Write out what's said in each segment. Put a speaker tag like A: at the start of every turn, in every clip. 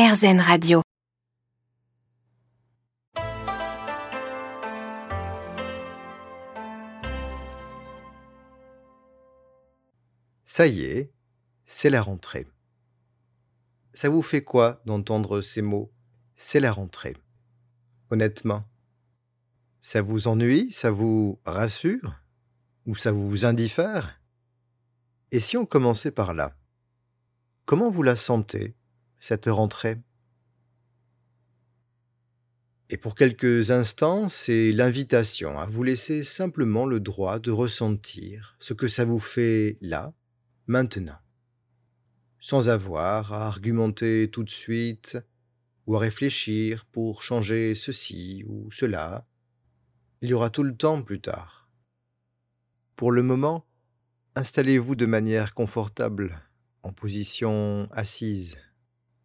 A: RZN Radio.
B: Ça y est, c'est la rentrée. Ça vous fait quoi d'entendre ces mots C'est la rentrée. Honnêtement, ça vous ennuie Ça vous rassure Ou ça vous indiffère? Et si on commençait par là Comment vous la sentez, cette rentrée? Et pour quelques instants, c'est l'invitation à vous laisser simplement le droit de ressentir ce que ça vous fait là, maintenant sans avoir à argumenter tout de suite ou à réfléchir pour changer ceci ou cela. Il y aura tout le temps plus tard. Pour le moment, installez-vous de manière confortable, en position assise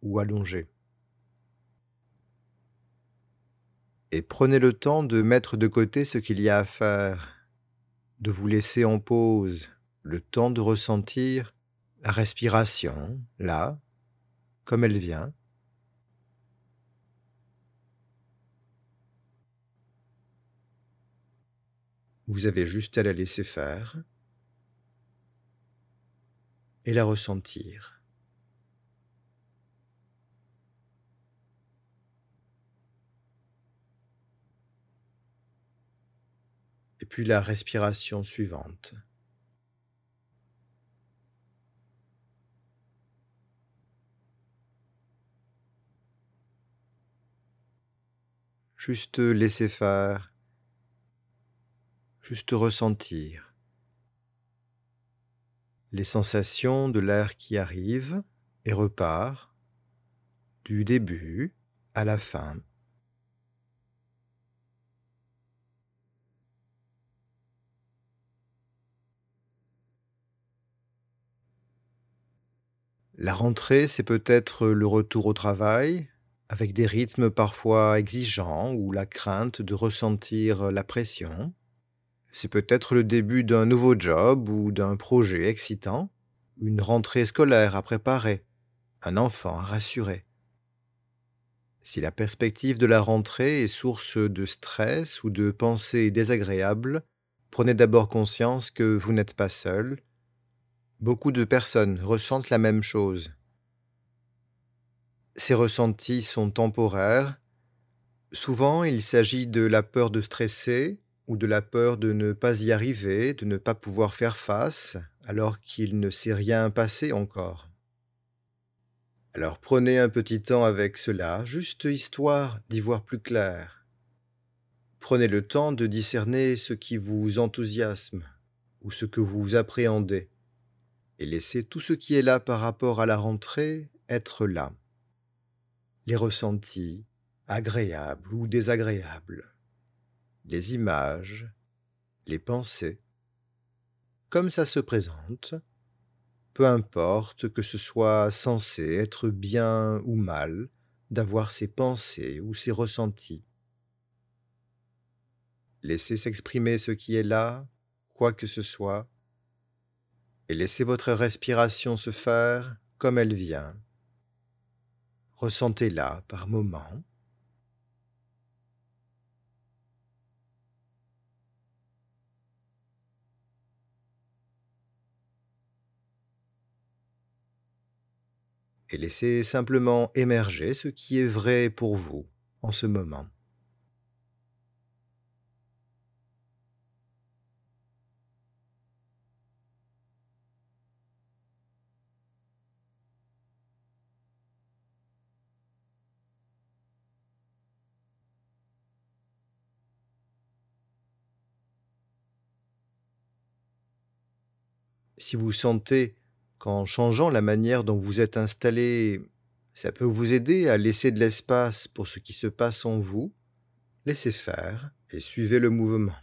B: ou allongée. Et prenez le temps de mettre de côté ce qu'il y a à faire, de vous laisser en pause, le temps de ressentir la respiration, là, comme elle vient. Vous avez juste à la laisser faire et la ressentir. Et puis la respiration suivante. juste laisser faire, juste ressentir les sensations de l'air qui arrive et repart du début à la fin. La rentrée, c'est peut-être le retour au travail, avec des rythmes parfois exigeants ou la crainte de ressentir la pression. C'est peut-être le début d'un nouveau job ou d'un projet excitant, une rentrée scolaire à préparer, un enfant à rassurer. Si la perspective de la rentrée est source de stress ou de pensées désagréables, prenez d'abord conscience que vous n'êtes pas seul. Beaucoup de personnes ressentent la même chose ces ressentis sont temporaires. Souvent, il s'agit de la peur de stresser ou de la peur de ne pas y arriver, de ne pas pouvoir faire face, alors qu'il ne s'est rien passé encore. Alors prenez un petit temps avec cela, juste histoire d'y voir plus clair. Prenez le temps de discerner ce qui vous enthousiasme ou ce que vous appréhendez, et laissez tout ce qui est là par rapport à la rentrée être là. Les ressentis, agréables ou désagréables, les images, les pensées, comme ça se présente, peu importe que ce soit censé être bien ou mal d'avoir ces pensées ou ces ressentis. Laissez s'exprimer ce qui est là, quoi que ce soit, et laissez votre respiration se faire comme elle vient, Ressentez-la par moments. Et laissez simplement émerger ce qui est vrai pour vous en ce moment. Si vous sentez qu'en changeant la manière dont vous êtes installé, ça peut vous aider à laisser de l'espace pour ce qui se passe en vous, laissez faire et suivez le mouvement.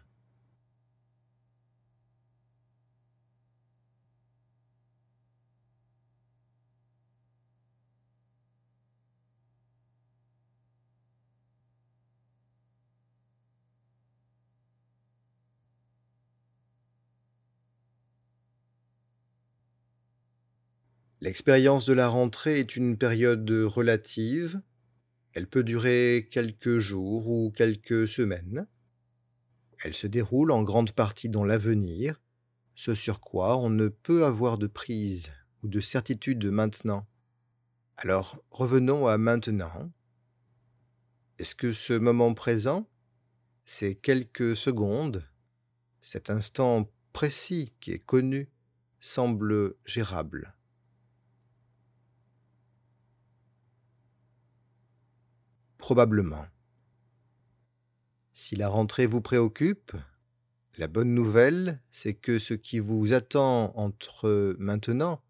B: L'expérience de la rentrée est une période relative. Elle peut durer quelques jours ou quelques semaines. Elle se déroule en grande partie dans l'avenir, ce sur quoi on ne peut avoir de prise ou de certitude maintenant. Alors revenons à maintenant. Est-ce que ce moment présent, ces quelques secondes, cet instant précis qui est connu, semble gérable? Probablement. Si la rentrée vous préoccupe, la bonne nouvelle, c'est que ce qui vous attend entre maintenant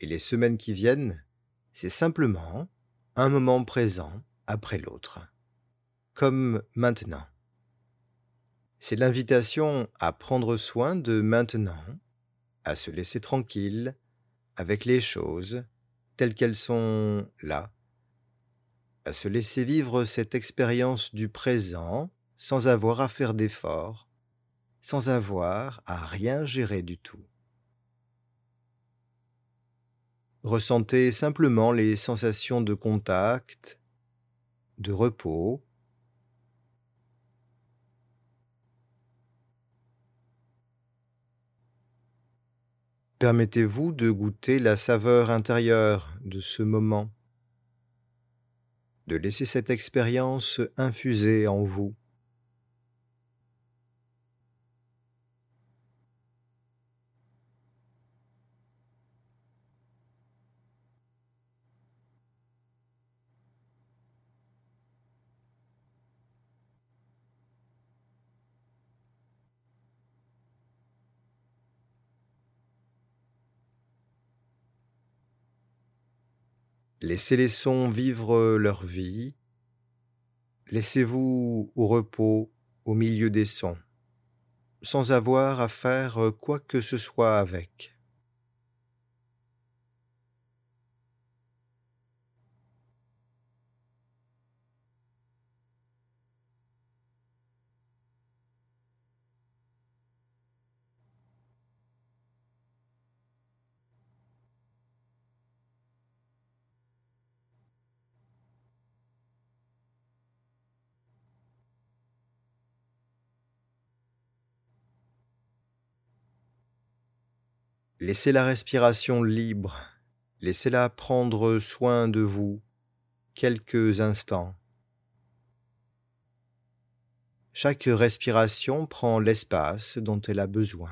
B: et les semaines qui viennent, c'est simplement un moment présent après l'autre, comme maintenant. C'est l'invitation à prendre soin de maintenant, à se laisser tranquille avec les choses telles qu'elles sont là, à se laisser vivre cette expérience du présent sans avoir à faire d'efforts, sans avoir à rien gérer du tout. Ressentez simplement les sensations de contact, de repos, Permettez-vous de goûter la saveur intérieure de ce moment, de laisser cette expérience infuser en vous. Laissez les sons vivre leur vie. Laissez-vous au repos au milieu des sons, sans avoir à faire quoi que ce soit avec. Laissez la respiration libre, laissez-la prendre soin de vous quelques instants. Chaque respiration prend l'espace dont elle a besoin.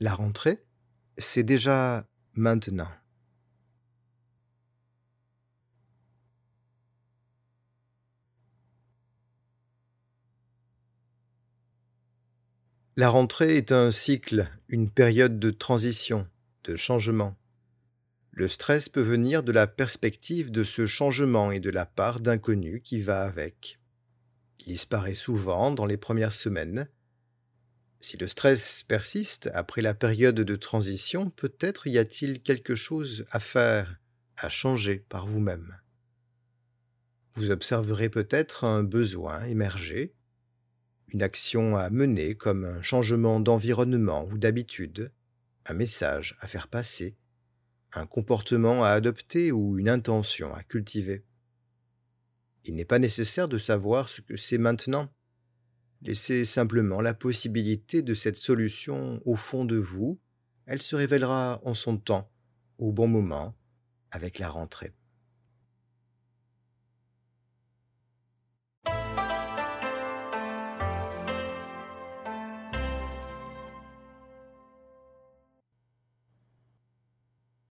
B: La rentrée, c'est déjà maintenant. La rentrée est un cycle, une période de transition, de changement. Le stress peut venir de la perspective de ce changement et de la part d'inconnu qui va avec. Il disparaît souvent dans les premières semaines, si le stress persiste après la période de transition, peut-être y a-t-il quelque chose à faire, à changer par vous-même. Vous observerez peut-être un besoin émerger, une action à mener comme un changement d'environnement ou d'habitude, un message à faire passer, un comportement à adopter ou une intention à cultiver. Il n'est pas nécessaire de savoir ce que c'est maintenant. Laissez simplement la possibilité de cette solution au fond de vous. Elle se révélera en son temps, au bon moment, avec la rentrée.